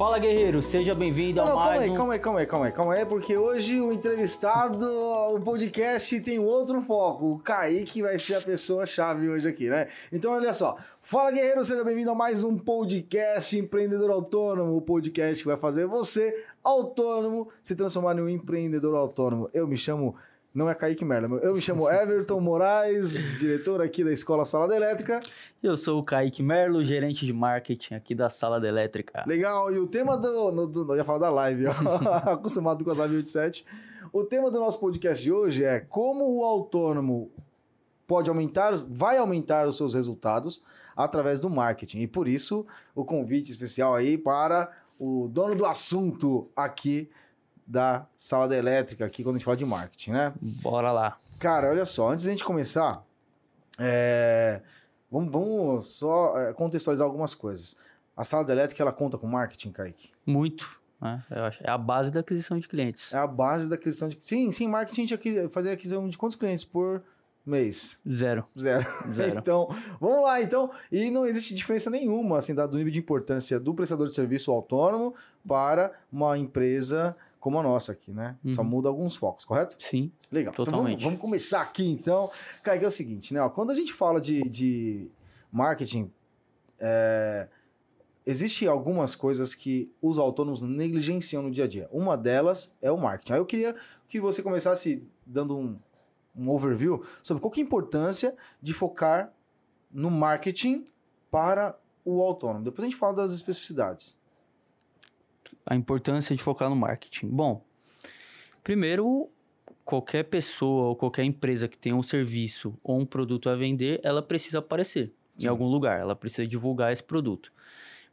Fala guerreiro, seja bem-vindo a Não, mais calma aí, um... calma aí, calma aí, calma aí, calma aí, porque hoje o entrevistado, o podcast tem outro foco. O Kaique vai ser a pessoa chave hoje aqui, né? Então, olha só. Fala guerreiro, seja bem-vindo a mais um podcast Empreendedor Autônomo, o podcast que vai fazer você, autônomo, se transformar em um empreendedor autônomo. Eu me chamo não é Kaique Merla. Eu me chamo Everton Moraes, diretor aqui da Escola Sala da Elétrica. Eu sou o Kaique Merlo, gerente de marketing aqui da Sala da Elétrica. Legal, e o tema do. No, do eu ia falar da live, acostumado com as live 87. O tema do nosso podcast de hoje é como o autônomo pode aumentar, vai aumentar os seus resultados através do marketing. E por isso, o convite especial aí para o dono do assunto aqui da sala da elétrica aqui quando a gente fala de marketing, né? Bora lá. Cara, olha só, antes da gente começar, é, vamos, vamos, só é, contextualizar algumas coisas. A sala da elétrica, ela conta com marketing, Kaique? Muito. Né? Eu acho, é a base da aquisição de clientes. É a base da aquisição de... Sim, sim, marketing a gente fazer aquisição de quantos clientes por mês? Zero. Zero. Zero. então, vamos lá, então. E não existe diferença nenhuma, assim, do nível de importância do prestador de serviço autônomo para uma empresa como a nossa aqui, né? Uhum. Só muda alguns focos, correto? Sim. Legal. Totalmente. Então vamos, vamos, começar aqui, então. Cara, que é o seguinte, né? Ó, quando a gente fala de, de marketing, é, existe algumas coisas que os autônomos negligenciam no dia a dia. Uma delas é o marketing. Aí eu queria que você começasse dando um, um overview sobre qual é a importância de focar no marketing para o autônomo. Depois a gente fala das especificidades a importância de focar no marketing? Bom, primeiro, qualquer pessoa ou qualquer empresa que tenha um serviço ou um produto a vender, ela precisa aparecer Sim. em algum lugar, ela precisa divulgar esse produto.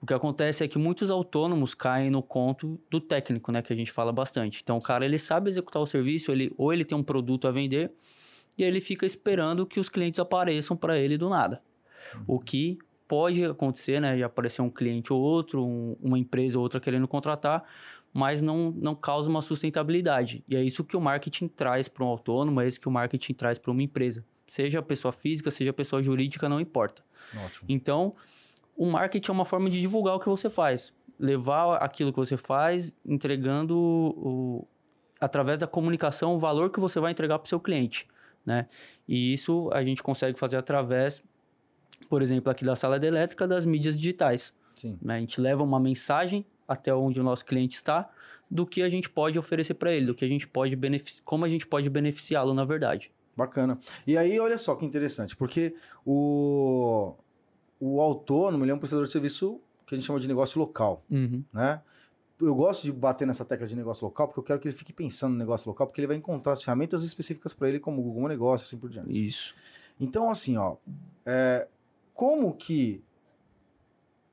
O que acontece é que muitos autônomos caem no conto do técnico, né, que a gente fala bastante. Então, o cara ele sabe executar o serviço, ele ou ele tem um produto a vender e ele fica esperando que os clientes apareçam para ele do nada. Uhum. O que pode acontecer, né, de aparecer um cliente ou outro, um, uma empresa ou outra querendo contratar, mas não, não causa uma sustentabilidade. E é isso que o marketing traz para um autônomo, é isso que o marketing traz para uma empresa. Seja pessoa física, seja pessoa jurídica, não importa. Ótimo. Então, o marketing é uma forma de divulgar o que você faz. Levar aquilo que você faz, entregando o, através da comunicação o valor que você vai entregar para o seu cliente. Né? E isso a gente consegue fazer através por exemplo, aqui da sala de elétrica, das mídias digitais. Sim. Né? A gente leva uma mensagem até onde o nosso cliente está, do que a gente pode oferecer para ele, do que a gente pode beneficiar, como a gente pode beneficiá-lo, na verdade. Bacana. E aí, olha só que interessante, porque o, o autônomo ele é um prestador de serviço que a gente chama de negócio local, uhum. né? Eu gosto de bater nessa tecla de negócio local, porque eu quero que ele fique pensando no negócio local, porque ele vai encontrar as ferramentas específicas para ele, como o Google Negócio, assim por diante. Isso. Então, assim, ó, é, como que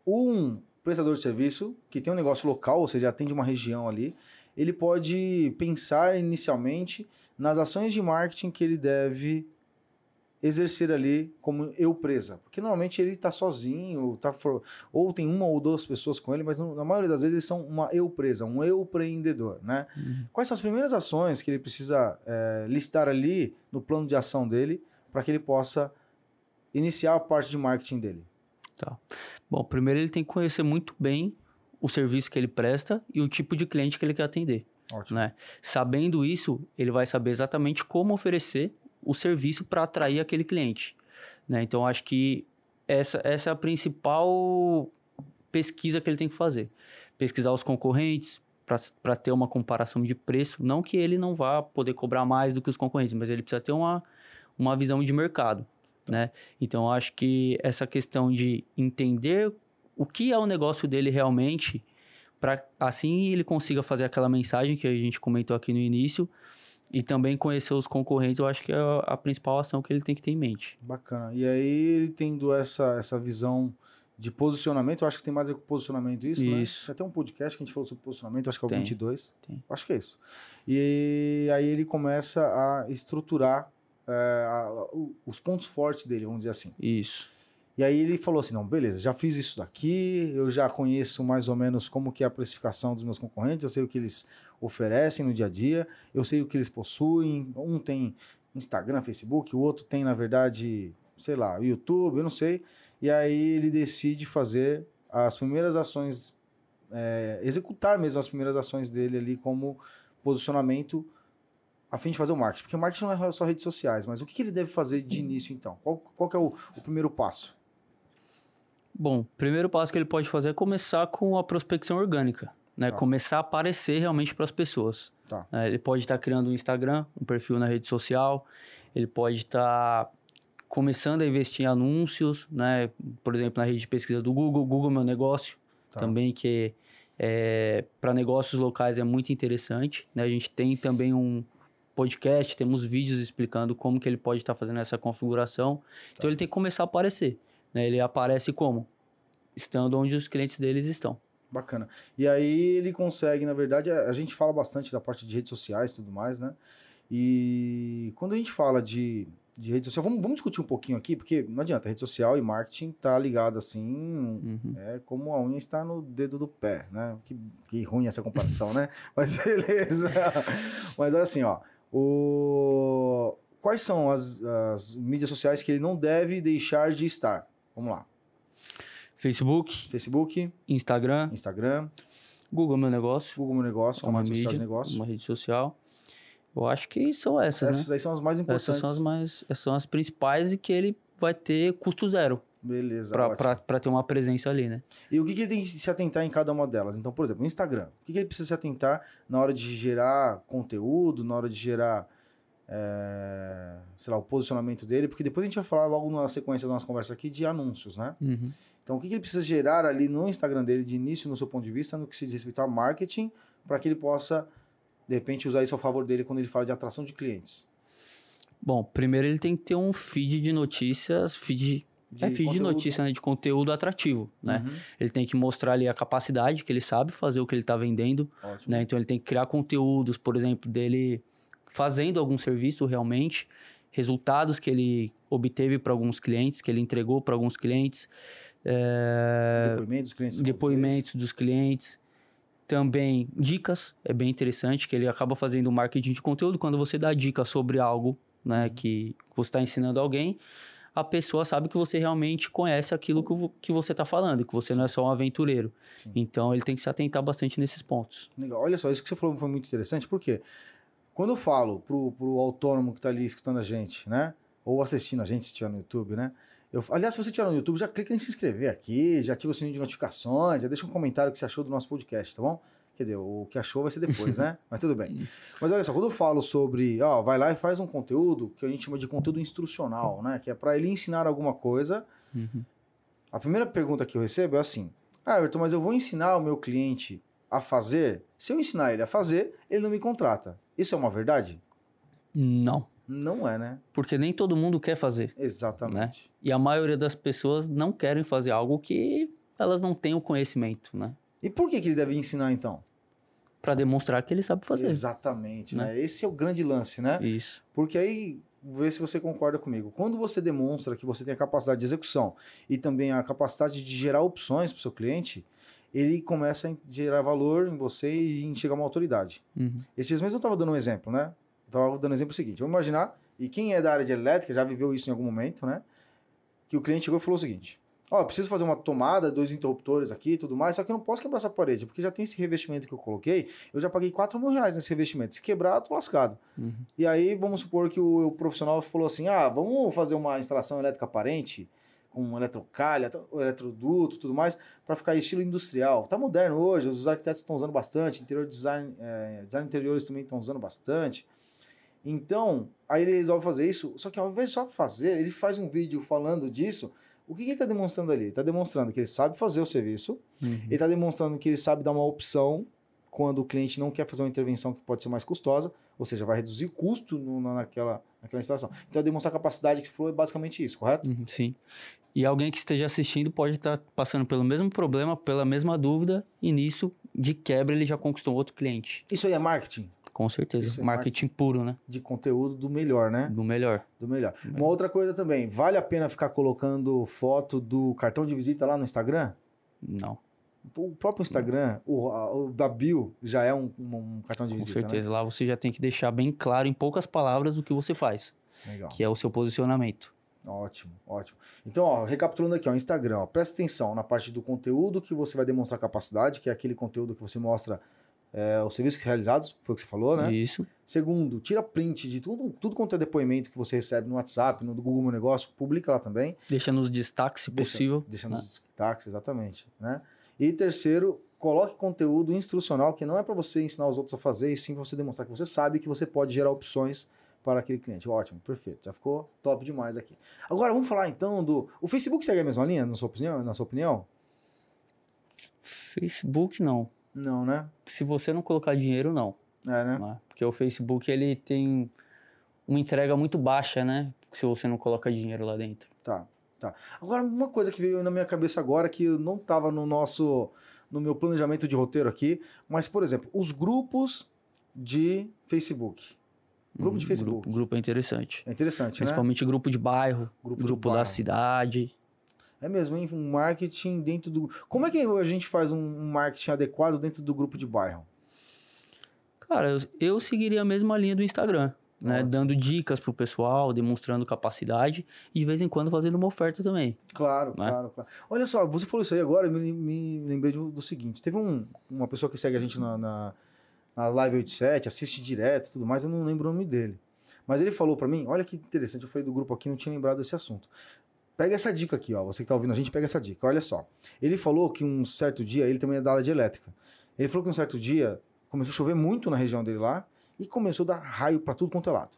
um prestador de serviço que tem um negócio local, ou seja, atende uma região ali, ele pode pensar inicialmente nas ações de marketing que ele deve exercer ali como eu presa. Porque normalmente ele está sozinho, tá for... ou tem uma ou duas pessoas com ele, mas na maioria das vezes eles são uma eu presa, um eu empreendedor. Né? Uhum. Quais são as primeiras ações que ele precisa é, listar ali no plano de ação dele para que ele possa iniciar a parte de marketing dele? Tá. Bom, primeiro ele tem que conhecer muito bem o serviço que ele presta e o tipo de cliente que ele quer atender. Ótimo. Né? Sabendo isso, ele vai saber exatamente como oferecer o serviço para atrair aquele cliente. Né? Então, acho que essa, essa é a principal pesquisa que ele tem que fazer. Pesquisar os concorrentes para ter uma comparação de preço. Não que ele não vá poder cobrar mais do que os concorrentes, mas ele precisa ter uma, uma visão de mercado né? Então, acho que essa questão de entender o que é o negócio dele realmente, para assim ele consiga fazer aquela mensagem que a gente comentou aqui no início e também conhecer os concorrentes, eu acho que é a principal ação que ele tem que ter em mente. Bacana. E aí, ele tendo essa, essa visão de posicionamento, eu acho que tem mais a ver com posicionamento isso, isso. né? Até um podcast que a gente falou sobre posicionamento, acho que é o tem, 22. Tem. Acho que é isso. E aí ele começa a estruturar é, os pontos fortes dele, vamos dizer assim. Isso. E aí ele falou assim, não, beleza, já fiz isso daqui, eu já conheço mais ou menos como que é a precificação dos meus concorrentes, eu sei o que eles oferecem no dia a dia, eu sei o que eles possuem, um tem Instagram, Facebook, o outro tem, na verdade, sei lá, YouTube, eu não sei. E aí ele decide fazer as primeiras ações é, executar mesmo as primeiras ações dele ali como posicionamento a fim de fazer o marketing. Porque o marketing não é só redes sociais, mas o que, ele deve fazer de início então? Qual, qual é o, o primeiro passo? Bom, o primeiro passo que ele pode fazer é começar com a prospecção orgânica. Né? Tá. Começar a aparecer realmente para as pessoas. Tá. É, ele pode estar criando um Instagram, um perfil na rede social, ele pode estar começando a investir em anúncios, né? por exemplo, na rede de pesquisa do Google, Google Meu Negócio, Tá. também, que é, para negócios locais é muito interessante. Né? A gente tem também um podcast, temos vídeos explicando como que ele pode estar fazendo essa configuração. Então ele tem que começar a aparecer. Né? Ele aparece como? Estando onde os clientes deles estão. Bacana. E aí ele consegue, na verdade, a, a gente fala bastante da parte de redes sociais e tudo mais, né? E quando a gente fala de, de rede social, vamos, vamos discutir um pouquinho aqui, porque não adianta, rede social e marketing tá ligado assim, Uhum. é como a unha está no dedo do pé, né? Que, que ruim essa comparação, né? Mas beleza. Mas assim, ó, o... quais são as, as mídias sociais que ele não deve deixar de estar? Vamos lá. Facebook, Facebook, Instagram, Instagram, Google Meu Negócio, Google Meu Negócio, uma uma rede social de mídia, negócio. uma rede social. Eu acho que são essas, Essas né? aí são as mais importantes. Essas são as mais, essas são as principais e que ele vai ter custo zero Beleza. pra ter uma presença ali, né? E o que, que ele tem que se atentar em cada uma delas? Então, por exemplo, o Instagram. O que, que ele precisa se atentar na hora de gerar conteúdo, na hora de gerar, é, sei lá, o posicionamento dele? Porque depois a gente vai falar logo na sequência da nossa conversa aqui de anúncios, né? Uhum. Então, o que, que ele precisa gerar ali no Instagram dele de início, no seu ponto de vista, no que se diz respeito a marketing, para que ele possa, de repente, usar isso a favor dele quando ele fala de atração de clientes? Bom, primeiro ele tem que ter um feed de notícias, feed, é feed de notícia, né? De conteúdo atrativo, né? Uhum, Ele tem que mostrar ali a capacidade que ele sabe fazer o que ele está vendendo, ótimo. né? Então ele tem que criar conteúdos, por exemplo, dele fazendo algum serviço realmente, resultados que ele obteve para alguns clientes, que ele entregou para alguns clientes, é, Depoimentos dos clientes. depoimentos dos clientes, também dicas, é bem interessante que ele acaba fazendo marketing de conteúdo quando você dá dica sobre algo, né, Uhum. que você está ensinando alguém, a pessoa sabe que você realmente conhece aquilo que que você está falando, que você não é só um aventureiro. Sim. Então ele tem que se atentar bastante nesses pontos. Legal. Olha só, isso que você falou foi muito interessante, porque quando eu falo pro, pro autônomo que está ali escutando a gente, né? Ou assistindo a gente, se estiver no YouTube, né? Eu, aliás, se você estiver no YouTube, já clica em se inscrever aqui, já ativa o sininho de notificações, já deixa um comentário que você achou do nosso podcast, tá bom? Quer dizer, o que achou vai ser depois, né? Mas tudo bem. Mas olha só, quando eu falo sobre, ó, vai lá e faz um conteúdo que a gente chama de conteúdo instrucional, né? Que é para ele ensinar alguma coisa Uhum. a primeira pergunta que eu recebo é assim: Ah, Everton, mas eu vou ensinar o meu cliente a fazer? Se eu ensinar ele a fazer, ele não me contrata. Isso é uma verdade? Não, Não é, né? porque nem todo mundo quer fazer. Exatamente. E a maioria das pessoas não querem fazer algo que elas não têm o conhecimento, né? E por que, que ele deve ensinar então? Para demonstrar que ele sabe fazer. Exatamente, né? Né? Esse é o grande lance, né? Isso. Porque aí, vê se você concorda comigo. Quando você demonstra que você tem a capacidade de execução e também a capacidade de gerar opções para o seu cliente, ele começa a gerar valor em você e em chegar a uma autoridade. Uhum. Esses mesmo eu estava dando um exemplo, né? Eu estava dando um exemplo seguinte. Vamos imaginar, e quem é da área de elétrica já viveu isso em algum momento, né? Que o cliente chegou e falou o seguinte: Ó, eu preciso fazer uma tomada, dois interruptores aqui e tudo mais, só que eu não posso quebrar essa parede, porque já tem esse revestimento que eu coloquei, eu já paguei 4 mil reais nesse revestimento. Se quebrar, eu tô lascado. Uhum. E aí, vamos supor que o, o profissional falou assim: ah, vamos fazer uma instalação elétrica aparente, com eletrocalha, eletroduto tudo mais, para ficar estilo industrial. Tá moderno hoje, os arquitetos estão usando bastante, interior design, é, design interiores também estão usando bastante. Então, aí ele resolve fazer isso, só que ao invés de só fazer, ele faz um vídeo falando disso. O que, que ele está demonstrando ali? Ele está demonstrando que ele sabe fazer o serviço, Uhum. ele está demonstrando que ele sabe dar uma opção quando o cliente não quer fazer uma intervenção que pode ser mais custosa, ou seja, vai reduzir custo no- na- naquela, naquela instalação. Então, demonstrar a capacidade que você falou é basicamente isso, correto? Uhum, sim. E alguém que esteja assistindo pode estar passando pelo mesmo problema, pela mesma dúvida, e nisso, de quebra, ele já conquistou outro cliente. Isso aí é marketing Com certeza. Isso é marketing puro, né? de conteúdo do melhor, né? Do melhor. Do melhor. Uma outra coisa também, vale a pena ficar colocando foto do cartão de visita lá no Instagram? Não, O próprio Instagram, o, o da Bio, já é um, um- cartão de com visita, certeza. Lá você já tem que deixar bem claro, em poucas palavras, o que você faz, né? Legal. que é o seu posicionamento. Ótimo, ótimo. Então, ó, recapitulando aqui, ó, Instagram, ó, presta atenção na parte do conteúdo que você vai demonstrar capacidade, que é aquele conteúdo que você mostra é, os serviços realizados, foi o que você falou, né? Isso. Segundo, tira print de tudo, tudo quanto é depoimento que você recebe no WhatsApp, no Google Meu Negócio, publica lá também. Deixa nos destaques, se Deixa- possível. Deixa né? nos destaques, exatamente, né? E terceiro, coloque conteúdo instrucional que não é para você ensinar os outros a fazer, e sim para você demonstrar que você sabe que você pode gerar opções para aquele cliente. Ótimo, perfeito. Já ficou top demais aqui. Agora vamos falar então do. O Facebook segue a mesma linha, na sua opinião? Na sua opinião? Facebook, não. Não, né? Se você não colocar dinheiro, não. É, né? né? Porque o Facebook, ele tem uma entrega muito baixa, né? Se você não coloca dinheiro lá dentro. Tá, tá. Agora, uma coisa que veio na minha cabeça agora, que não estava no nosso. no meu planejamento de roteiro aqui, mas, por exemplo, os grupos de Facebook. Grupo de Hum, Facebook. Grupo, grupo é interessante. É interessante, né? Principalmente grupo de bairro, Grupo grupo, de da bairro. cidade. É mesmo, hein? Um marketing dentro do. Como é que a gente faz um marketing adequado dentro do grupo de bairro? Cara, eu, eu seguiria a mesma linha do Instagram, né? Dando dicas pro pessoal, demonstrando capacidade e de vez em quando fazendo uma oferta também. Claro, Né? claro, claro. Olha só, você falou isso aí agora, eu me, me lembrei do, do seguinte: teve um- uma pessoa que segue a gente na, na, na Live 87, assiste direto e tudo mais, eu não lembro o nome dele. Mas ele falou pra mim: olha que interessante, eu falei do grupo aqui, não tinha lembrado desse assunto. Pega essa dica aqui, ó. Você que tá ouvindo a gente, pega essa dica. Olha só. Ele falou que um certo dia, ele também é da área de elétrica. Ele falou que um certo dia começou a chover muito na região dele lá e começou a dar raio pra tudo quanto é lado,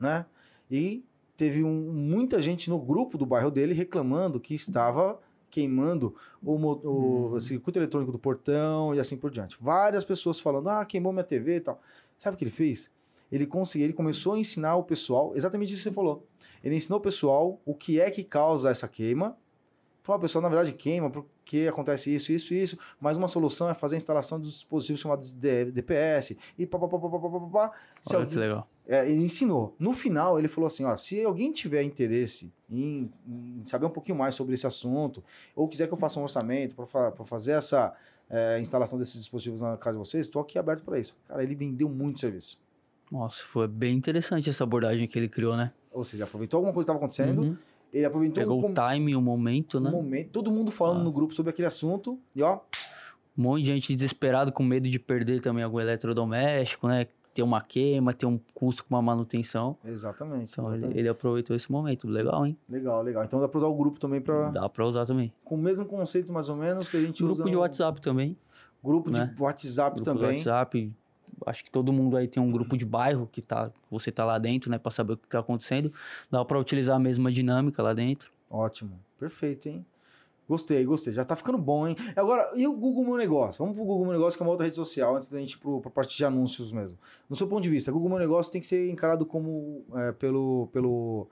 né? E teve um- muita gente no grupo do bairro dele reclamando que estava queimando o, o Hum. circuito eletrônico do portão e assim por diante. Várias pessoas falando, ah, queimou minha TV e tal. Sabe o que ele fez? Ele conseguiu, ele começou a ensinar o pessoal, exatamente isso que você falou. Ele ensinou o pessoal o que é que causa essa queima. Falou, "Ah, pessoal, na verdade queima porque acontece isso, isso, isso, mas uma solução é fazer a instalação dos dispositivos chamados de DPS e pá, pá, pá, pá, pá, pá, pá, pá. Se Olha alguém- que legal. é, ele ensinou. No final, ele falou assim: ó, se alguém tiver interesse em, em saber um pouquinho mais sobre esse assunto, ou quiser que eu faça um orçamento para fazer essa é, instalação desses dispositivos na casa de vocês, estou aqui aberto para isso. Cara, ele vendeu muito serviço. Nossa, foi bem interessante essa abordagem que ele criou, né? Ou seja, aproveitou alguma coisa que estava acontecendo, Uhum. ele aproveitou Pegou um, o time, o momento, né? momento, todo mundo falando Ah. no grupo sobre aquele assunto, e ó, Um monte de gente desesperado com medo de perder também algum eletrodoméstico, né? Ter uma queima, ter um custo com uma manutenção. exatamente. Então ele, exatamente. ele aproveitou esse momento. Legal, hein? Legal, legal. Então dá para usar o grupo também para. Dá pra usar também. Com o mesmo conceito, mais ou menos, que a gente usa. Grupo de no- WhatsApp também. Grupo né? de WhatsApp Grupo também. WhatsApp. Acho que todo mundo aí tem um grupo de bairro que tá, você tá lá dentro, né? Pra saber o que tá acontecendo. Dá pra utilizar a mesma dinâmica lá dentro. Ótimo. Perfeito, hein? Gostei, gostei. Já tá ficando bom, hein? Agora, e o Google Meu Negócio? Vamos pro Google Meu Negócio, que é uma outra rede social, antes da gente ir pro, pra parte de anúncios mesmo. No seu ponto de vista, Google Meu Negócio tem que ser encarado como é, pelo, pelo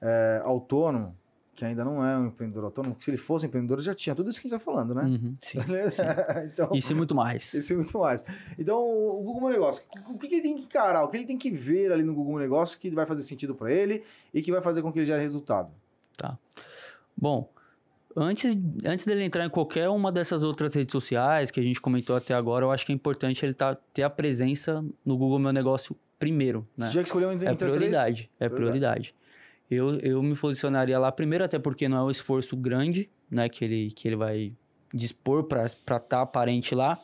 é, autônomo, que ainda não é um empreendedor autônomo, porque se ele fosse empreendedor, já tinha tudo isso que a gente tá falando, né? Uhum, sim. então, Isso e muito mais. isso e muito mais. Então, o Google Meu Negócio, o que que ele tem que encarar? O que ele tem que ver ali no Google Meu Negócio que vai fazer sentido para ele e que vai fazer com que ele gere resultado? Bom, antes, antes dele entrar em qualquer uma dessas outras redes sociais que a gente comentou até agora, eu acho que é importante ele tá, ter a presença no Google Meu Negócio primeiro, né? Você já escolheu entre É entre as três? prioridade, é prioridade. Eu, eu me posicionaria lá primeiro, até porque não é um esforço grande, né, que ele, que ele vai dispor para estar aparente lá.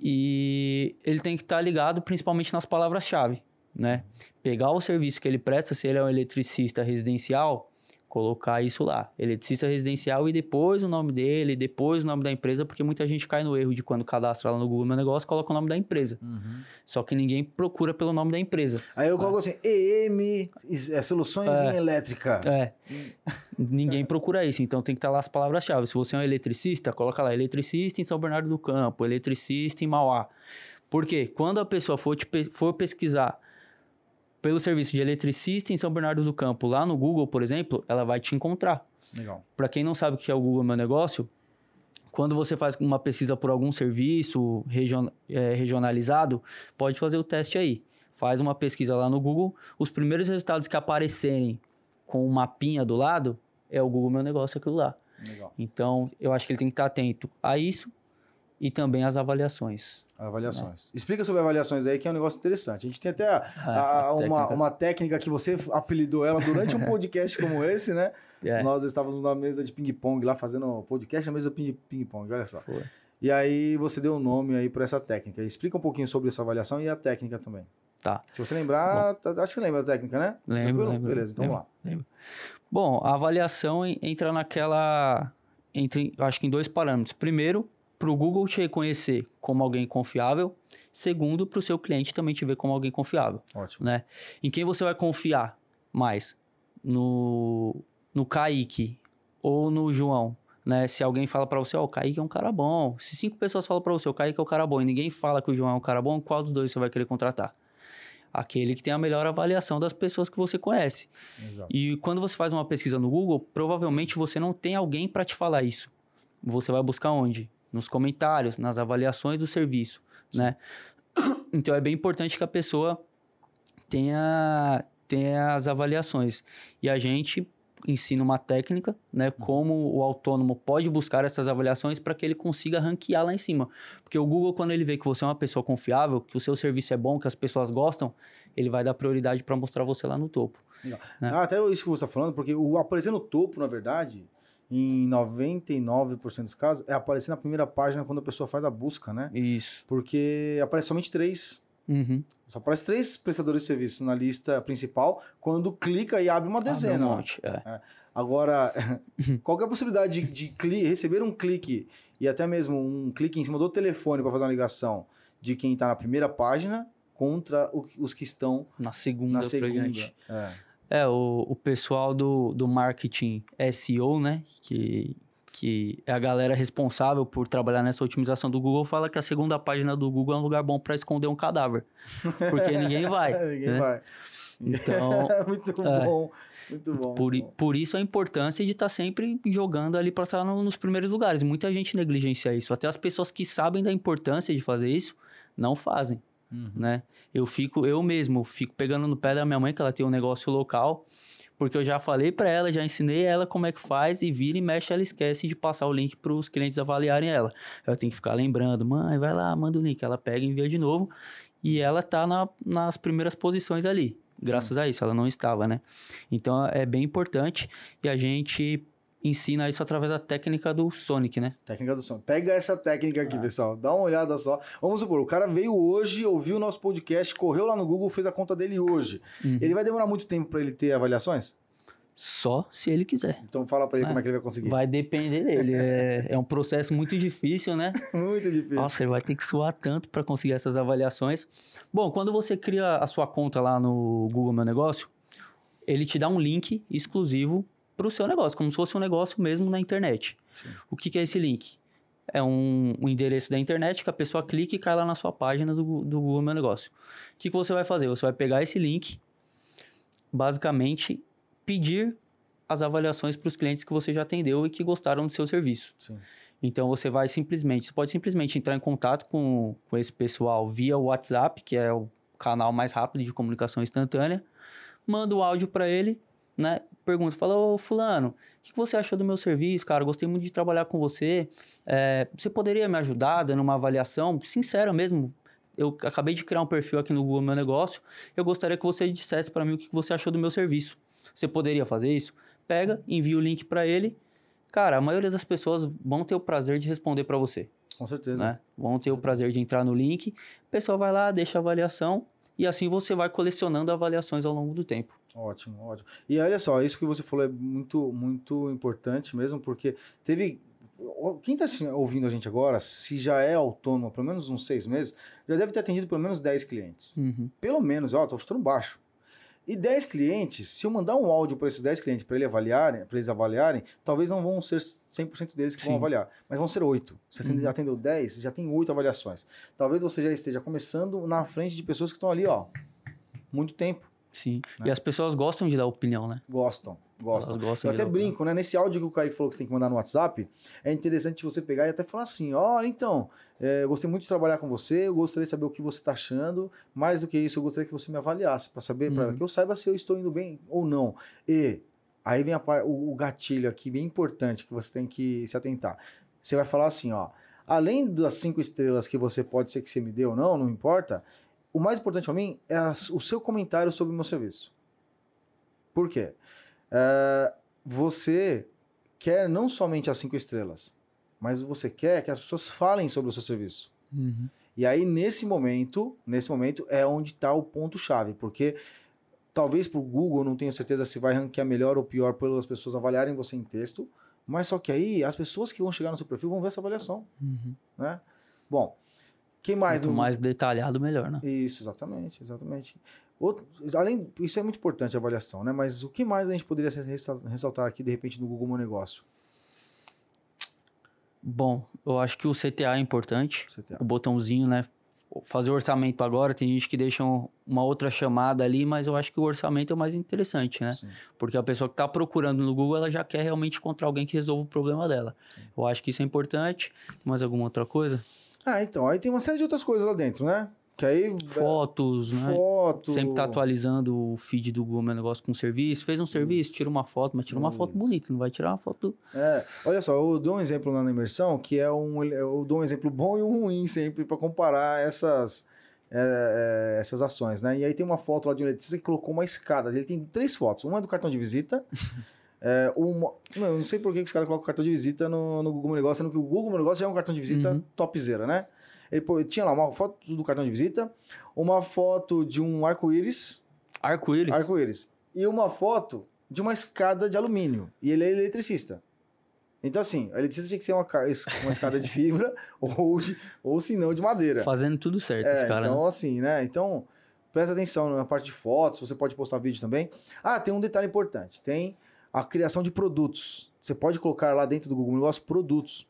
E ele tem que estar ligado principalmente nas palavras-chave, né? Pegar o serviço que ele presta, se ele é um eletricista residencial, colocar isso lá. Eletricista residencial e depois o nome dele, depois o nome da empresa, porque muita gente cai no erro de quando cadastra lá no Google Meu Negócio, coloca o nome da empresa. Uhum. Só que ninguém procura pelo nome da empresa. Aí eu coloco assim, EM, é, soluções É. em elétrica. É. Ninguém procura isso, então tem que estar lá as palavras-chave. Se você é um eletricista, coloca lá eletricista em São Bernardo do Campo, eletricista em Mauá. Por quê? Quando a pessoa for, te for pesquisar pelo serviço de eletricista em São Bernardo do Campo, lá no Google, por exemplo, ela vai te encontrar. Legal. Para quem não sabe o que é o Google Meu Negócio, quando você faz uma pesquisa por algum serviço region- eh, regionalizado, pode fazer o teste aí. Faz uma pesquisa lá no Google, os primeiros resultados que aparecerem com um mapinha do lado, é o Google Meu Negócio aquilo lá. Legal. Então, eu acho que ele tem que estar atento a isso e também as avaliações. Avaliações. Explica sobre avaliações aí, que é um negócio interessante. A gente tem até a- É, a- a uma, técnica. uma técnica que você apelidou ela durante um podcast como esse, né? É, Nós estávamos na mesa de ping-pong lá, fazendo podcast na mesa de ping- ping-pong, olha só. foi. E aí você deu um nome aí para essa técnica. Explica um pouquinho sobre essa avaliação e a técnica também. Tá. Se você lembrar, tá- acho que lembra da técnica, né? Lembro, Tranquilo? lembro, Beleza, então lembro. vamos lá. Bom, a avaliação en- entra naquela. Entre, acho que em dois parâmetros. Primeiro, para o Google te reconhecer como alguém confiável. Segundo, para o seu cliente também te ver como alguém confiável. Ótimo. Né? Em quem você vai confiar mais? No, no Kaique ou no João? Né? Se alguém fala para você, ó, o Kaique é um cara bom. Se cinco pessoas falam para você, o Kaique é um cara bom, e ninguém fala que o João é um cara bom, qual dos dois você vai querer contratar? Aquele que tem a melhor avaliação das pessoas que você conhece. Exato. E quando você faz uma pesquisa no Google, provavelmente você não tem alguém para te falar isso. Você vai buscar onde? Nos comentários, nas avaliações do serviço, né? Então é bem importante que a pessoa tenha, tenha as avaliações. E a gente ensina uma técnica, né? Como o autônomo pode buscar essas avaliações para que ele consiga ranquear lá em cima. Porque o Google, quando ele vê que você é uma pessoa confiável, que o seu serviço é bom, que as pessoas gostam, ele vai dar prioridade para mostrar você lá no topo. né? Ah, até isso que você está falando, porque o aparecer no topo, na verdade, em 99% dos casos, é aparecer na primeira página quando a pessoa faz a busca, né? Isso. Porque aparece somente três. Uhum. Só aparece três prestadores de serviço na lista principal quando clica e abre uma Abre dezena. um lá. monte, é. Agora, qual que é a possibilidade de, de receber um clique e até mesmo um clique em cima do telefone para fazer uma ligação de quem está na primeira página contra o- os que estão Na segunda, na segunda? É. É, o, o pessoal do, do marketing SEO, né? Que, que é a galera responsável por trabalhar nessa otimização do Google, fala que a segunda página do Google é um lugar bom para esconder um cadáver. Porque ninguém vai. Ninguém né? vai. Então, muito é. bom, muito bom. por, muito bom. por isso a importância de estar sempre jogando ali para estar no- nos primeiros lugares. Muita gente negligencia isso. Até as pessoas que sabem da importância de fazer isso, não fazem. Uhum. né? Eu fico, eu mesmo, fico pegando no pé da minha mãe, que ela tem um negócio local, porque eu já falei pra ela, já ensinei ela como é que faz e vira e mexe, ela esquece de passar o link pros clientes avaliarem ela. Eu tenho que ficar lembrando, mãe, vai lá, manda o link. Ela pega e envia de novo e ela tá na- nas primeiras posições ali. Graças a isso, ela não estava, né? Então é bem importante e a gente ensina isso através da técnica do Sonic, né? Técnica do som. Pega essa técnica Ah. aqui, pessoal. Dá uma olhada só. Vamos supor, o cara veio hoje, ouviu o nosso podcast, correu lá no Google, fez a conta dele hoje. Uhum. Ele vai demorar muito tempo para ele ter avaliações? Só se ele quiser. Então fala para ele É. como é que ele vai conseguir. Vai depender dele. É, é um processo muito difícil, né? Muito difícil. Nossa, ele vai ter que suar tanto para conseguir essas avaliações. Bom, quando você cria a sua conta lá no Google Meu Negócio, ele te dá um link exclusivo para o seu negócio, como se fosse um negócio mesmo na internet. Sim. O que, que é esse link? É um, um endereço da internet que a pessoa clica e cai lá na sua página do, do Google Meu Negócio. O que, que você vai fazer? Você vai pegar esse link, basicamente pedir as avaliações para os clientes que você já atendeu e que gostaram do seu serviço. Sim. Então você vai simplesmente, você pode simplesmente entrar em contato com, com esse pessoal via WhatsApp, que é o canal mais rápido de comunicação instantânea, manda o áudio para ele, né? Pergunta, fala, ô fulano, o que você achou do meu serviço, cara? Gostei muito de trabalhar com você. É, você poderia me ajudar dando uma avaliação sincera mesmo? Eu acabei de criar um perfil aqui no Google Meu Negócio. Eu gostaria que você dissesse para mim o que que você achou do meu serviço. Você poderia fazer isso? Pega, envia o link para ele. Cara, a maioria das pessoas vão ter o prazer de responder para você, Com certeza. né? Vão ter o prazer de entrar no link. O pessoal vai lá, deixa a avaliação e assim você vai colecionando avaliações ao longo do tempo. Ótimo, ótimo. E olha só, isso que você falou é muito, muito importante mesmo, porque teve. Quem está ouvindo a gente agora, se já é autônomo pelo menos uns seis meses, já deve ter atendido pelo menos 10 clientes. Uhum. Pelo menos, ó, tô chutando baixo. E 10 clientes, se eu mandar um áudio para esses 10 clientes para ele avaliarem, para eles avaliarem, talvez não vão ser 100% deles que vão Sim. avaliar, mas vão ser 8. Se você Uhum. já atendeu 10, já tem 8 avaliações. Talvez você já esteja começando na frente de pessoas que estão ali, ó, muito tempo. Sim. Né? E as pessoas gostam de dar opinião, né? Gostam, gostam. Elas gostam Eu até brinco, né? Nesse áudio que o Kaique falou que você tem que mandar no WhatsApp, é interessante você pegar e até falar assim: olha, então, é, eu gostei muito de trabalhar com você, eu gostaria de saber o que você está achando. Mais do que isso, eu gostaria que você me avaliasse para saber, para Uhum. que eu saiba se eu estou indo bem ou não. E aí vem a o, o gatilho aqui, bem importante, que você tem que se atentar. Você vai falar assim: ó, além das cinco estrelas que você pode ser que você me dê ou não, não importa, o mais importante para mim é o seu comentário sobre o meu serviço. Por quê? É, você quer não somente as cinco estrelas, mas você quer que as pessoas falem sobre o seu serviço. Uhum. E aí, nesse momento, nesse momento é onde está o ponto-chave, porque talvez para o Google, não tenho certeza se vai ranquear melhor ou pior pelas pessoas avaliarem você em texto, mas só que aí as pessoas que vão chegar no seu perfil vão ver essa avaliação, Uhum. né? Bom, quem mais? Quanto no- mais detalhado, melhor, né? Isso, exatamente, exatamente. Outro, além, isso é muito importante a avaliação, né? Mas o que mais a gente poderia ressa- ressaltar aqui, de repente, no Google Meu Negócio? Bom, eu acho que o CTA é importante. CTA. O botãozinho, né? Fazer orçamento agora, tem gente que deixa um- uma outra chamada ali, mas eu acho que o orçamento é o mais interessante, né? Sim. Porque a pessoa que está procurando no Google, ela já quer realmente encontrar alguém que resolva o problema dela. Eu acho que isso é importante. Tem mais alguma outra coisa? Ah, então, aí tem uma série de outras coisas lá dentro, né? Que aí... Fotos, né? Foto... Sempre tá atualizando o feed do Google Meu Negócio com serviço. Fez um serviço, tira uma foto, mas tira uma foto bonita, não vai tirar uma foto. É, olha só, eu dou um exemplo lá na imersão, que é um, eu dou um exemplo bom e um ruim sempre para comparar essas, é, é, essas ações, né? E aí tem uma foto lá de um eletricista que colocou uma escada. Ele tem três fotos. Uma é do cartão de visita. é, uma, não, eu não sei por que os caras colocam cartão de visita no, no Google Meu Negócio, sendo que o Google Meu Negócio já é um cartão de visita Uhum. topzera, né? Ele pô, tinha lá uma foto do cartão de visita, uma foto de um arco-íris, Arco-íris. arco-íris. E uma foto de uma escada de alumínio. E ele é eletricista. Então, assim, a eletricista tinha que ser uma, uma escada de fibra ou, de, ou se não, de madeira. Fazendo tudo certo, É, esse cara. então, né? assim, né? Então, presta atenção na parte de fotos, você pode postar vídeo também. Ah, tem um detalhe importante. Tem a criação de produtos. Você pode colocar lá dentro do Google Negócio produtos.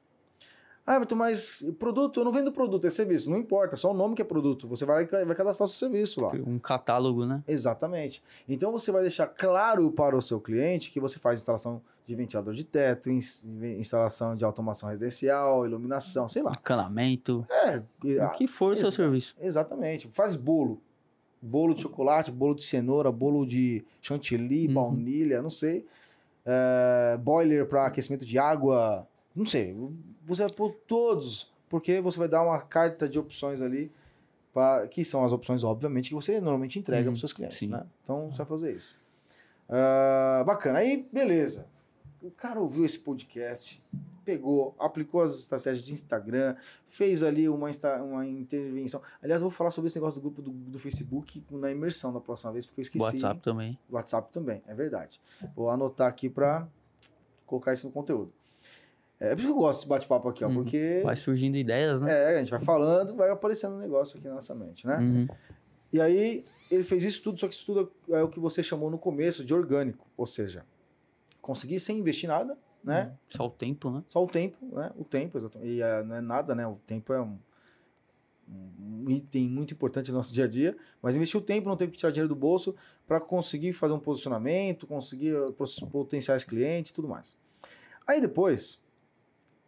Ah, Everton, mas produto, eu não vendo produto, é serviço. Não importa, só o nome que é produto. Você vai, vai cadastrar o seu serviço lá. Um catálogo, né? Exatamente. Então você vai deixar claro para o seu cliente que você faz instalação de ventilador de teto, ins- instalação de automação residencial, iluminação, sei lá. Encanamento. É, O que for o seu serviço. exatamente. Faz bolo. Bolo de chocolate, bolo de cenoura, bolo de chantilly, Uhum. baunilha, não sei. É, boiler para aquecimento de água, não sei. Você vai pôr todos, porque você vai dar uma carta de opções ali, pra, que são as opções, obviamente, que você normalmente entrega Uhum, para os seus clientes. sim. Né? Então você vai fazer isso. Ah, bacana. Aí, beleza. O cara ouviu esse podcast, pegou, aplicou as estratégias de Instagram, fez ali uma, uma intervenção. Aliás, vou falar sobre esse negócio do grupo do, do Facebook na imersão da próxima vez, porque eu esqueci. WhatsApp também. WhatsApp também, é verdade. Vou anotar aqui para colocar isso no conteúdo. É por isso que eu gosto desse bate-papo aqui, ó, Uhum. porque Vai surgindo ideias, né? é, a gente vai falando, vai aparecendo um negócio aqui na nossa mente, né? Uhum. E aí ele fez isso tudo, só que isso tudo é o que você chamou no começo de orgânico, ou seja, conseguir sem investir nada, né? Só o tempo, né? Só o tempo, né? O tempo, exatamente. E ah, não é nada, né? O tempo é um, um item muito importante no nosso dia a dia, mas investir o tempo, não ter que tirar dinheiro do bolso para conseguir fazer um posicionamento, conseguir pos- potenciais clientes e tudo mais. Aí depois,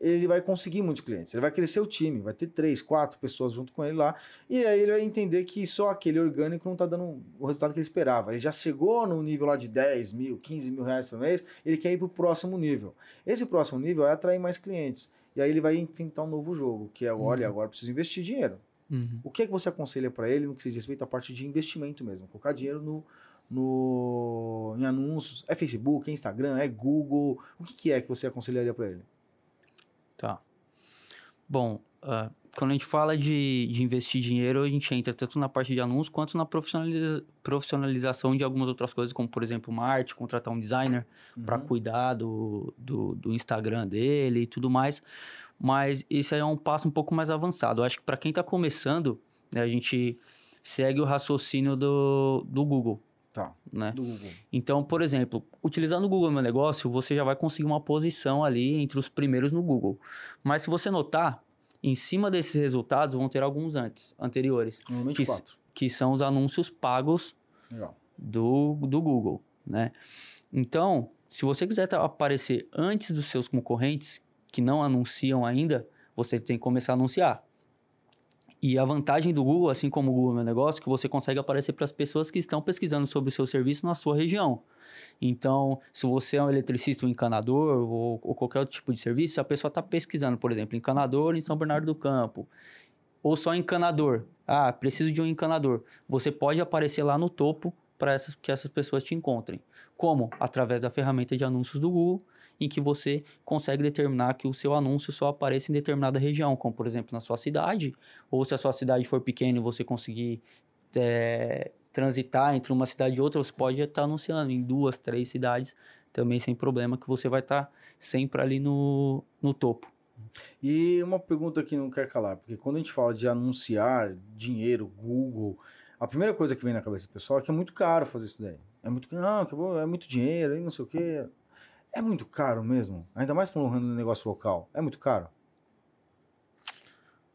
ele vai conseguir muitos clientes, ele vai crescer o time, vai ter três, quatro pessoas junto com ele lá, e aí ele vai entender que só aquele orgânico não está dando o resultado que ele esperava. Ele já chegou no nível lá de 10 mil, 15 mil reais por mês, ele quer ir para o próximo nível. Esse próximo nível é atrair mais clientes. E aí ele vai enfrentar um novo jogo, que é, olha, Uhum. agora eu preciso investir dinheiro. Uhum. O que é que você aconselha para ele no que se diz respeito à parte de investimento mesmo? Colocar dinheiro no, no, em anúncios. É Facebook, é Instagram, é Google. O que, que é que você aconselharia para ele? Tá. Bom, ah, quando a gente fala de, de investir dinheiro, a gente entra tanto na parte de anúncio quanto na profissionaliza- profissionalização de algumas outras coisas, como, por exemplo, uma arte, contratar um designer para Uhum. cuidar do, do, do Instagram dele e tudo mais. Mas isso aí é um passo um pouco mais avançado. Eu acho que para quem está começando, né, a gente segue o raciocínio do, do Google, Tá, né? do Google. Então, por exemplo, utilizando o Google Meu Negócio, você já vai conseguir uma posição ali entre os primeiros no Google. Mas se você notar, em cima desses resultados vão ter alguns antes, anteriores, Normalmente Que- quatro. que são os anúncios pagos Legal. do, do Google, né? Então, se você quiser aparecer antes dos seus concorrentes que não anunciam ainda, você tem que começar a anunciar. E a vantagem do Google, assim como o Google Meu Negócio, é que você consegue aparecer para as pessoas que estão pesquisando sobre o seu serviço na sua região. Então, se você é um eletricista, um encanador ou, ou qualquer outro tipo de serviço, se a pessoa está pesquisando, por exemplo, encanador em São Bernardo do Campo, ou só encanador, ah, preciso de um encanador, você pode aparecer lá no topo para essas, que essas pessoas te encontrem. Como? Através da ferramenta de anúncios do Google, em que você consegue determinar que o seu anúncio só apareça em determinada região, como por exemplo na sua cidade, ou se a sua cidade for pequena e você conseguir é, transitar entre uma cidade e outra, você pode estar anunciando em duas, três cidades também sem problema, que você vai estar sempre ali no, no topo. E uma pergunta que não quer calar, porque quando a gente fala de anunciar dinheiro, Google, a primeira coisa que vem na cabeça do pessoal é que é muito caro fazer isso daí. É muito, não, é muito dinheiro, não sei o quê. É muito caro mesmo? Ainda mais para um negócio local. É muito caro?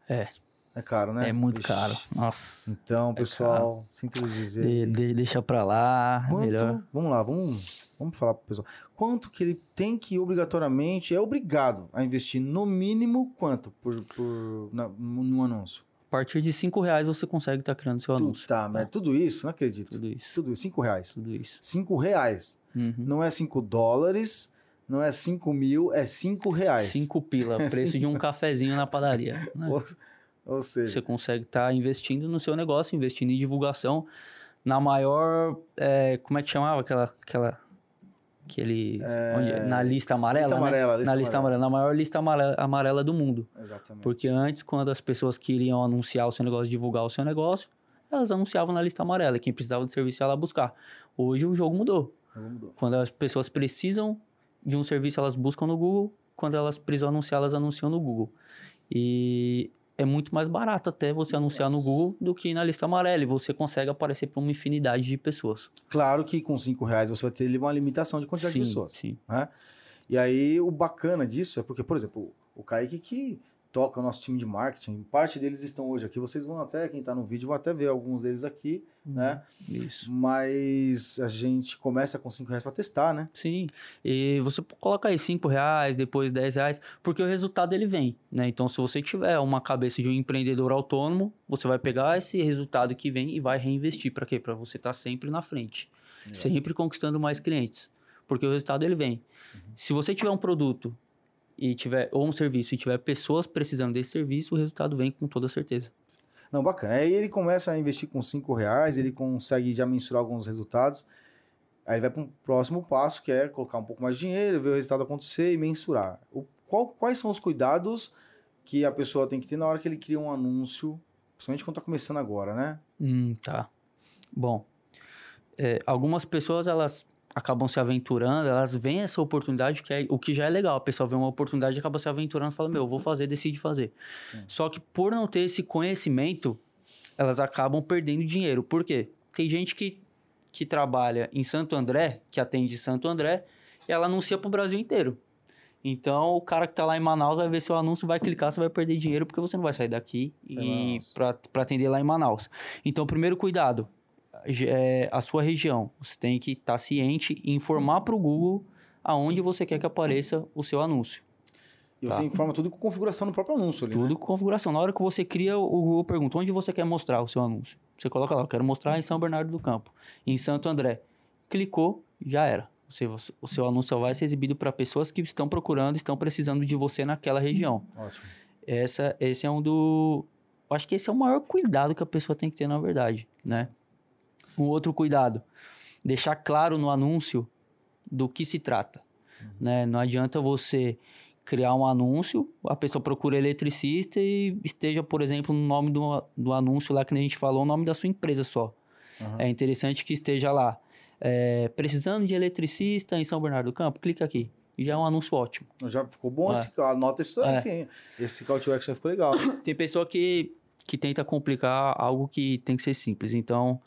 É. É caro, né? É muito Ixi. caro. Nossa. Então, é pessoal, é sinto dizer. De, de, deixa pra lá. Quanto, melhor. Vamos lá, vamos, vamos falar pro pessoal. Quanto que ele tem que obrigatoriamente, é obrigado a investir no mínimo quanto por, por na, num anúncio? A partir de 5 reais você consegue estar tá criando seu anúncio. Tá, mas tudo isso? Não acredito. Tudo isso. Tudo isso. 5 reais. Tudo isso. 5 reais. Uhum. Não é 5 dólares, não é 5 mil, é 5 reais. 5 pila, preço de um cafezinho na padaria. Né? Ou, ou, seja... Você consegue estar tá investindo no seu negócio, investindo em divulgação na maior... É, como é que chamava aquela... aquela aquele é... onde, na lista amarela, lista né? amarela lista na lista amarela. amarela, na maior lista amarela, amarela do mundo. Exatamente. Porque antes, quando as pessoas queriam anunciar o seu negócio, divulgar o seu negócio, elas anunciavam na lista amarela. Quem precisava de serviço ia lá buscar. Hoje o jogo mudou. O jogo mudou. Quando as pessoas precisam de um serviço, elas buscam no Google. Quando elas precisam anunciar, elas anunciam no Google. E é muito mais barato até você anunciar Nossa. no Google do que na lista amarela. E você consegue aparecer para uma infinidade de pessoas. Claro que com cinco reais você vai ter uma limitação de quantidade sim, de pessoas. Sim. Né? E aí o bacana disso é porque, por exemplo, o Kaique que toca o nosso time de marketing. Parte deles estão hoje aqui. Vocês vão até, quem está no vídeo, vão até ver alguns deles aqui, hum, né? Isso. Mas a gente começa com 5 reais para testar, né? Sim. E você coloca aí 5 reais, depois 10 reais, porque o resultado ele vem, né? Então, se você tiver uma cabeça de um empreendedor autônomo, você vai pegar esse resultado que vem e vai reinvestir. Para quê? Para você estar tá sempre na frente. É. Sempre conquistando mais clientes. Porque o resultado ele vem. Uhum. Se você tiver um produto e tiver ou um serviço e tiver pessoas precisando desse serviço, o resultado vem com toda certeza. Não, bacana. Aí ele começa a investir com cinco reais, ele consegue já mensurar alguns resultados. Aí ele vai para um próximo passo, que é colocar um pouco mais de dinheiro, ver o resultado acontecer e mensurar. O, qual, quais são os cuidados que a pessoa tem que ter na hora que ele cria um anúncio, principalmente quando está começando agora, né? Hum, tá. Bom, é, algumas pessoas elas acabam se aventurando, elas veem essa oportunidade, que é, o que já é legal. A pessoa vê uma oportunidade, acaba se aventurando e fala, meu, vou fazer, decide fazer. Sim. Só que por não ter esse conhecimento, elas acabam perdendo dinheiro. Por quê? Tem gente que, que trabalha em Santo André, que atende Santo André, e ela anuncia para o Brasil inteiro. Então, o cara que está lá em Manaus vai ver seu anúncio, vai clicar, você vai perder dinheiro, porque você não vai sair daqui e para atender lá em Manaus. Então, primeiro cuidado, é, a sua região. Você tem que estar tá ciente e informar para o Google aonde você quer que apareça o seu anúncio. E tá? você informa tudo com configuração do próprio anúncio ali, Tudo né? com configuração. Na hora que você cria, o Google pergunta onde você quer mostrar o seu anúncio. Você coloca lá, eu quero mostrar em São Bernardo do Campo, em Santo André. Clicou, já era. Você, o seu anúncio vai ser exibido para pessoas que estão procurando, estão precisando de você naquela região. Ótimo. Essa, esse é um do... Acho que esse é o maior cuidado que a pessoa tem que ter, na verdade, né? Um outro cuidado, deixar claro no anúncio do que se trata. Uhum. Né? Não adianta você criar um anúncio, a pessoa procura eletricista e esteja, por exemplo, no nome do, do anúncio lá que a gente falou, o nome da sua empresa só. Uhum. É interessante que esteja lá. É, precisando de eletricista em São Bernardo do Campo, clica aqui. Já é um anúncio ótimo. Já ficou bom, é. esse, anota isso aí, é. Esse call to action ficou legal. Tem pessoa que, que tenta complicar algo que tem que ser simples. Então,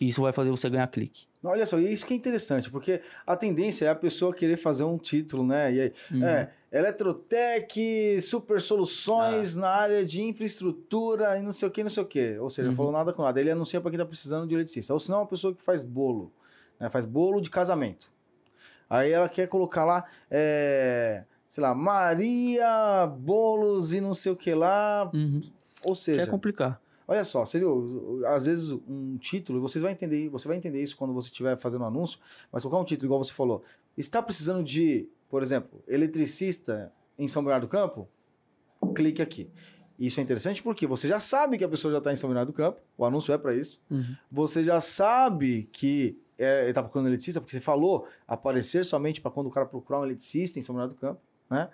isso vai fazer você ganhar clique. Olha só, isso que é interessante, porque a tendência é a pessoa querer fazer um título, né? E aí, uhum. é, Eletrotec, super soluções ah. na área de infraestrutura e não sei o que, não sei o que. Ou seja, uhum. falou nada com nada. Ele anuncia para quem está precisando de eletricista. Ou senão é uma pessoa que faz bolo, né? faz bolo de casamento. Aí ela quer colocar lá, é, sei lá, Maria Bolos e não sei o que lá. Uhum Ou seja, Quer complicar. Olha só, você viu, às vezes um título, vocês vai entender, você vai entender isso quando você estiver fazendo um anúncio, mas colocar um título igual você falou, está precisando de, por exemplo, eletricista em São Bernardo do Campo? Clique aqui. Isso é interessante porque você já sabe que a pessoa já está em São Bernardo do Campo, o anúncio é para isso. Uhum. Você já sabe que é, está procurando um eletricista, porque você falou aparecer somente para quando o cara procurar um eletricista em São Bernardo do Campo, né?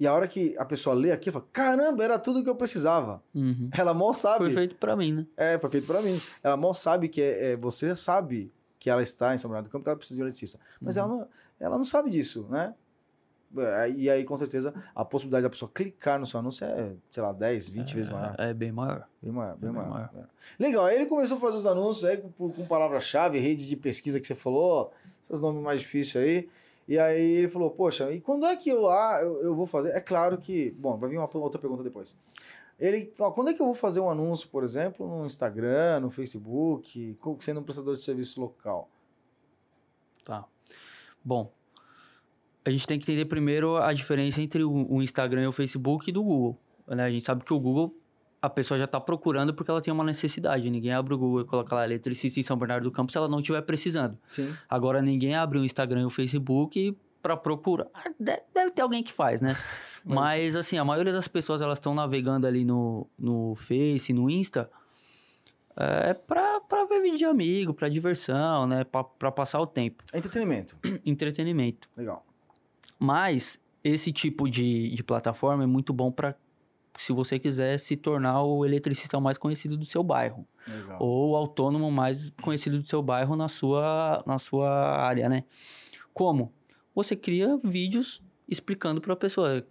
E a hora que a pessoa lê aqui, fala: caramba, era tudo que eu precisava. Uhum. Ela mal sabe. Foi feito pra mim, né? É, foi feito para mim. Ela mal sabe que é, é- você sabe que ela está em São Bernardo do Campo, que ela precisa de um eletricista. Mas Uhum. ela, não, ela não sabe disso, né? É, E aí, com certeza, a possibilidade da pessoa clicar no seu anúncio é, sei lá, 10, 20 vezes maior. É, é bem maior. Bem maior, bem bem maior. maior. é. Legal, aí ele começou a fazer os anúncios aí com, com palavra-chave, rede de pesquisa que você falou, esses nomes mais difíceis aí. E aí ele falou, poxa, e quando é que eu, ah, eu, eu vou fazer? É claro que, bom, vai vir uma outra pergunta depois. Ele, ó, quando é que eu vou fazer um anúncio, por exemplo, no Instagram, no Facebook, sendo um prestador de serviço local? Tá. Bom, a gente tem que entender primeiro a diferença entre o, o Instagram e o Facebook e do Google. Né? A gente sabe que o Google, a pessoa já está procurando porque ela tem uma necessidade. Ninguém abre o Google e coloca lá eletricista em São Bernardo do Campo se ela não estiver precisando. Sim. Agora, ninguém abre o Instagram e o Facebook para procurar. Ah, de- Deve ter alguém que faz, né? Mas, assim, a maioria das pessoas elas estão navegando ali no, no Face, no Insta, é pra, pra ver vídeo de amigo, pra diversão, né? Pra, pra passar o tempo. Entretenimento. Entretenimento. Legal. Mas esse tipo de, de plataforma é muito bom para se você quiser se tornar o eletricista mais conhecido do seu bairro. Legal. Ou o autônomo mais conhecido do seu bairro na sua, na sua área, né? Como? Você cria vídeos explicando para a pessoa,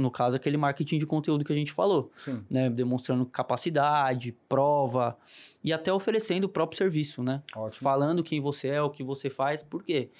no- caso, aquele marketing de conteúdo que a gente falou, Sim. né? Demonstrando capacidade, prova e até oferecendo o próprio serviço, né? Ótimo. falando quem você é, o que você faz, por quê?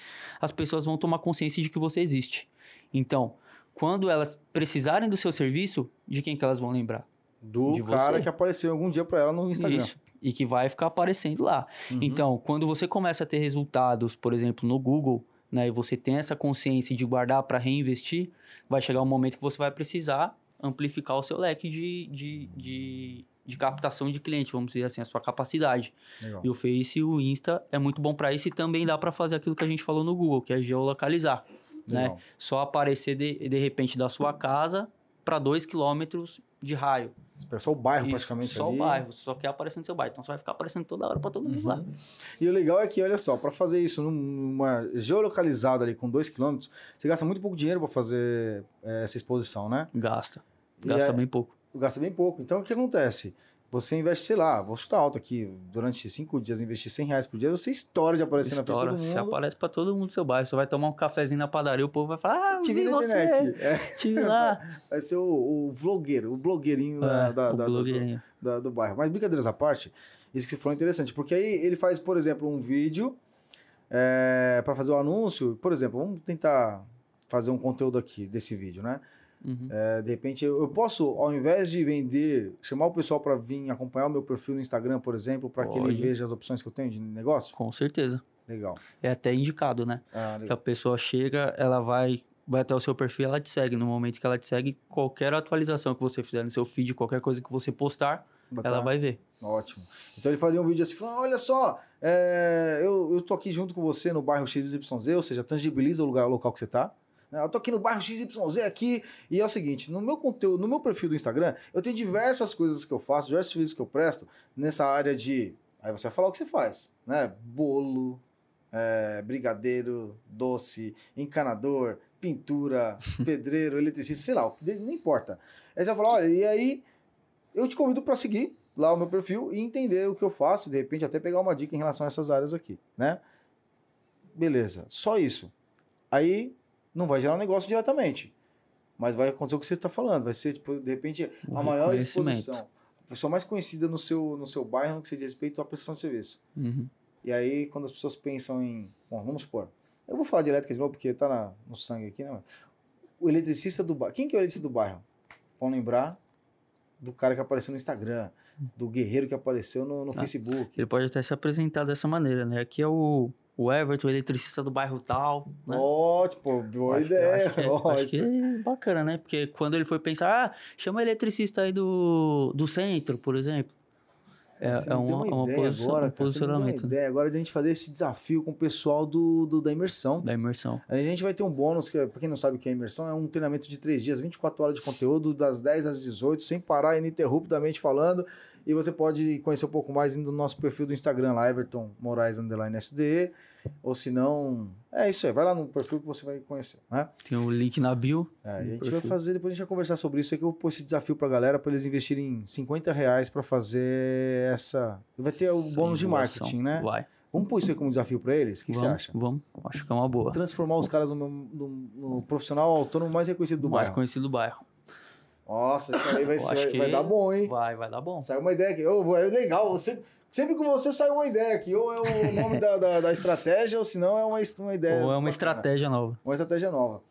As pessoas vão tomar consciência de que você existe. Então, quando elas precisarem do seu serviço, de quem que elas vão lembrar? Do de cara você. que apareceu algum dia pra ela no Instagram. Isso. E que vai ficar aparecendo lá. Uhum. Então, quando você começa a ter resultados, por exemplo, no Google, né, e você tem essa consciência de guardar para reinvestir, vai chegar um momento que você vai precisar amplificar o seu leque de, de, de, de captação de cliente, vamos dizer assim, a sua capacidade. Legal. E o Face e o Insta é muito bom para isso e também dá para fazer aquilo que a gente falou no Google, que é geolocalizar, né? Só aparecer de, de repente da sua casa para dois quilômetros de raio. Só o bairro, Isso, praticamente. Só ali. o bairro, você só quer aparecer no seu bairro. Então você vai ficar aparecendo toda hora para todo mundo lá. E o legal é que, olha só, para fazer isso num- numa geolocalizada ali com 2 km, você gasta muito pouco dinheiro para fazer eh, essa exposição, né? Gasta. E Gasta é- bem pouco. Gasta bem pouco. Então, o que acontece? Você investe, sei lá, vou chutar alto aqui, durante 5 dias, investir 100 reais por dia, você estoura de aparecer na frente de Estoura, todo você mundo. aparece para todo mundo do seu bairro. Você vai tomar um cafezinho na padaria, o povo vai falar: Ah, Te vi você. É, Tive lá. vai ser o, o vlogueiro, o blogueirinho da, É, da- o da- do- da- do bairro. Mas brincadeiras à parte, isso que foi interessante, porque aí ele faz, por exemplo, um vídeo para fazer o anúncio. Por exemplo, vamos tentar fazer um conteúdo aqui desse vídeo, né? Uhum. É, de repente, eu, eu posso, ao invés de vender, chamar o pessoal para vir acompanhar o meu perfil no Instagram, por exemplo, para que ele veja as opções que eu tenho de negócio? Com certeza. Legal. É até indicado, né? Ah, que a pessoa chega, ela vai, vai até o seu perfil e ela te segue. No momento que ela te segue, qualquer atualização que você fizer no seu feed, qualquer coisa que você postar, Botar- ela vai ver. Ótimo. Então ele faria um vídeo assim, falando, olha só, é, eu, eu tô aqui junto com você no bairro XYZ, ou seja, tangibiliza o lugar o local que você tá. Né? Eu tô aqui no bairro XYZ aqui, e é o seguinte, no meu conteúdo, no meu perfil do Instagram, eu tenho diversas coisas que eu faço, diversos serviços que eu presto nessa área de. Aí você vai falar o que você faz, né? Bolo, é, brigadeiro, doce, encanador, pintura, pedreiro, eletricista, sei lá, não importa. Aí você vai falar, olha, e aí eu te convido para seguir lá o meu perfil e entender o que eu faço, de repente até pegar uma dica em relação a essas áreas aqui, né? Beleza, só isso. Aí não vai gerar negócio diretamente, mas vai acontecer o que você está falando, vai ser, tipo, de repente, a maior exposição. A pessoa mais conhecida no seu, no seu bairro no que se diz respeito à prestação de serviço. Uhum. E aí, quando as pessoas pensam em. Bom, vamos supor. Eu vou falar de elétrica de novo, porque tá na- no sangue aqui, né? O eletricista do bairro. Quem que é o eletricista do bairro? Vão lembrar do cara que apareceu no Instagram, do guerreiro que apareceu no, no Ah. Facebook. Ele pode até se apresentar dessa maneira, né? Aqui é o, o Everton, eletricista do bairro tal. Né? Ótimo, boa Acho ideia. Acho é- acho que é bacana, né? Porque quando ele foi pensar, ah, chama eletricista aí do, do centro, por exemplo. É, é deu uma, é uma ideia posição- agora, um deu uma posicionamento né? ideia agora de a gente fazer esse desafio com o pessoal do, do- da imersão. da imersão. A gente vai ter um bônus, que, pra quem não sabe o que é imersão, é um treinamento de três dias, 24 horas de conteúdo, das 10 às 18, sem parar, ininterruptamente falando. E você pode conhecer um pouco mais no nosso perfil do Instagram, lá, Everton Moraes Underline SDE. Ou se não, é isso aí, vai lá no perfil que você vai conhecer, né? Tem o link na bio. É, a gente vai perfil. fazer, depois a gente vai conversar sobre isso. É que eu vou pôr esse desafio pra galera, pra eles investirem 50 reais pra fazer essa. Vai ter o bônus de marketing, né? Vai. Vamos pôr isso aí como desafio pra eles? O que você acha? Vamos. Acho que é uma boa. Transformar os caras no, no- no profissional autônomo mais reconhecido do mais bairro. conhecido do bairro. Nossa, isso aí vai, ser, vai dar bom, hein? Vai, vai dar bom. Saiu uma ideia aqui. Ô, é legal, você. Sempre com você sai uma ideia aqui. Ou é o nome da, da, da estratégia, ou se não é uma, uma ideia. Ou é uma estratégia nova. Uma estratégia nova.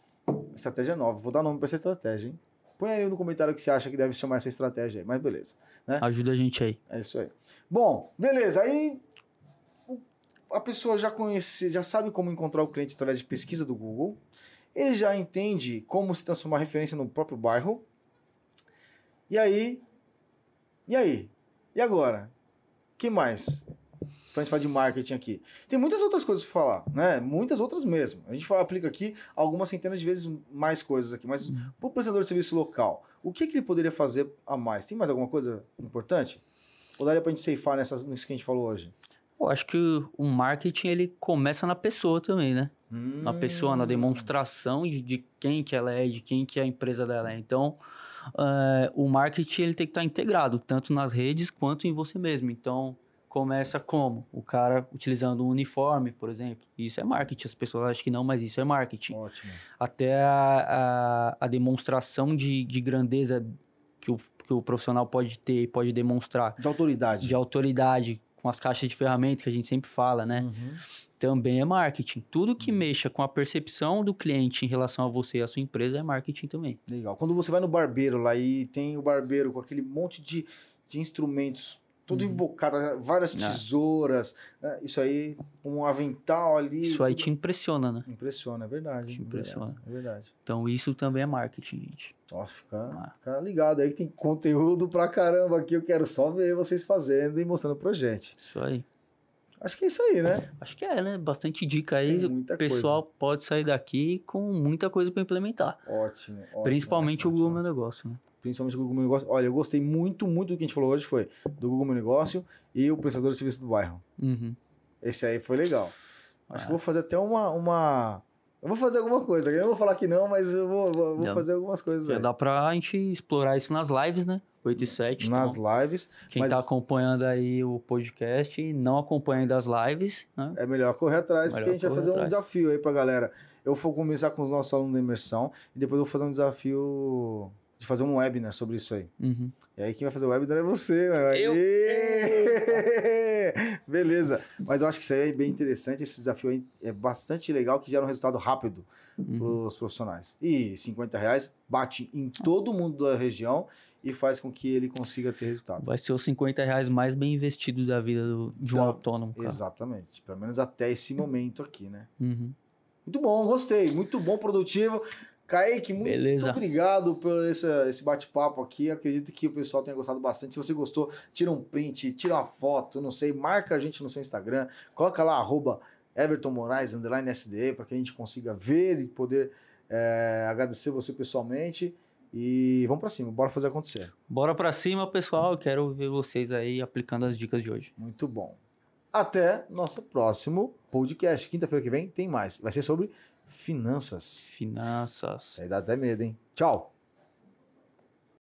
Estratégia nova. Vou dar nome pra essa estratégia, hein? Põe aí no comentário o que você acha que deve chamar essa estratégia aí. Mas beleza. Ajuda a gente aí. É isso aí. Bom, beleza. Aí a pessoa já conhece, já sabe como encontrar o cliente através de pesquisa do Google. Ele já entende como se transformar referência no próprio bairro. E aí? E aí? E agora? Que mais? Pra gente falar de marketing aqui. Tem muitas outras coisas pra falar, né? Muitas outras mesmo. A gente fala, aplica aqui algumas centenas de vezes mais coisas aqui. Mas pro prestador de serviço local, o que, que ele poderia fazer a mais? Tem mais alguma coisa importante? Ou daria pra gente ceifar nessas, nisso que a gente falou hoje? Eu acho que o marketing ele começa na pessoa também, né? Na pessoa, na Hum. demonstração de, de quem que ela é, de quem que a empresa dela é. Então, eh, o marketing ele tem que estar integrado, tanto nas redes quanto em você mesmo. Então, começa como? O cara utilizando um uniforme, por exemplo. Isso é marketing. As pessoas acham que não, mas isso é marketing. Ótimo. Até a, a, a demonstração de, de grandeza que o, que o profissional pode ter, pode demonstrar, De autoridade. de autoridade, com as caixas de ferramenta que a gente sempre fala, né? Uhum. também é marketing. Tudo que mexa com a percepção do cliente em relação a você e a sua empresa é marketing também. Legal. Quando você vai no barbeiro lá e tem o barbeiro com aquele monte de, de instrumentos, todo Uhum. invocado, várias Ah. tesouras, né? isso aí, um avental ali. Isso aí tudo- te impressiona, né? Impressiona, é verdade. Te impressiona. É verdade. Então isso também é marketing, gente. Nossa, fica, Ah. fica ligado aí que tem conteúdo pra caramba aqui. Eu quero só ver vocês fazendo e mostrando pra gente. Isso aí. Acho que é isso aí, né? Acho que é, né? Bastante dica aí. O pessoal pode sair daqui com muita coisa para implementar. Ótimo. ótimo, Principalmente ótimo, o. Meu Negócio, né? Principalmente o Google Meu Negócio. Olha, eu gostei muito, muito do que a gente falou hoje. Foi do Google Meu Negócio e o prestador de serviço do bairro. Uhum. Esse aí foi legal. Acho Ah. que vou fazer até uma, uma. Eu vou fazer alguma coisa. Eu não vou falar que não, mas eu vou, vou, vou fazer algumas coisas Já aí. dá pra gente explorar isso nas lives, né? 8 e 7. Nas então, lives. quem mas- tá acompanhando aí o podcast e não acompanha ainda as lives, né? É melhor correr atrás, porque Melhor a gente vai fazer um atrás. desafio aí pra galera. Eu vou começar com os nossos alunos da imersão e depois eu vou fazer um desafio de fazer um webinar sobre isso aí. Uhum. E aí quem vai fazer o webinar é você, mano. Eu? Beleza. Mas eu acho que isso aí é bem interessante. Esse desafio aí é bastante legal, que gera um resultado rápido Uhum. para os profissionais. E 50 reais bate em todo mundo da região e faz com que ele consiga ter resultado. Vai ser os 50 reais mais bem investidos da vida do- de um Da- autônomo, cara. Exatamente. Pelo menos até esse momento aqui, né? Uhum. Muito bom, gostei. Muito bom, produtivo. Kaique, muito obrigado por esse, esse bate-papo aqui. Acredito que o pessoal tenha gostado bastante. Se você gostou, tira um print, tira uma foto, não sei, marca a gente no seu Instagram, coloca lá, arroba Everton Moraes, underline SDE, para que a gente consiga ver e poder é, agradecer você pessoalmente. E vamos para cima, bora fazer acontecer. Bora pra cima, pessoal. Eu quero ver vocês aí aplicando as dicas de hoje. Muito bom. Até nosso próximo podcast. Quinta-feira que vem tem mais. Vai ser sobre finanças. Finanças. Aí dá até medo, hein? Tchau.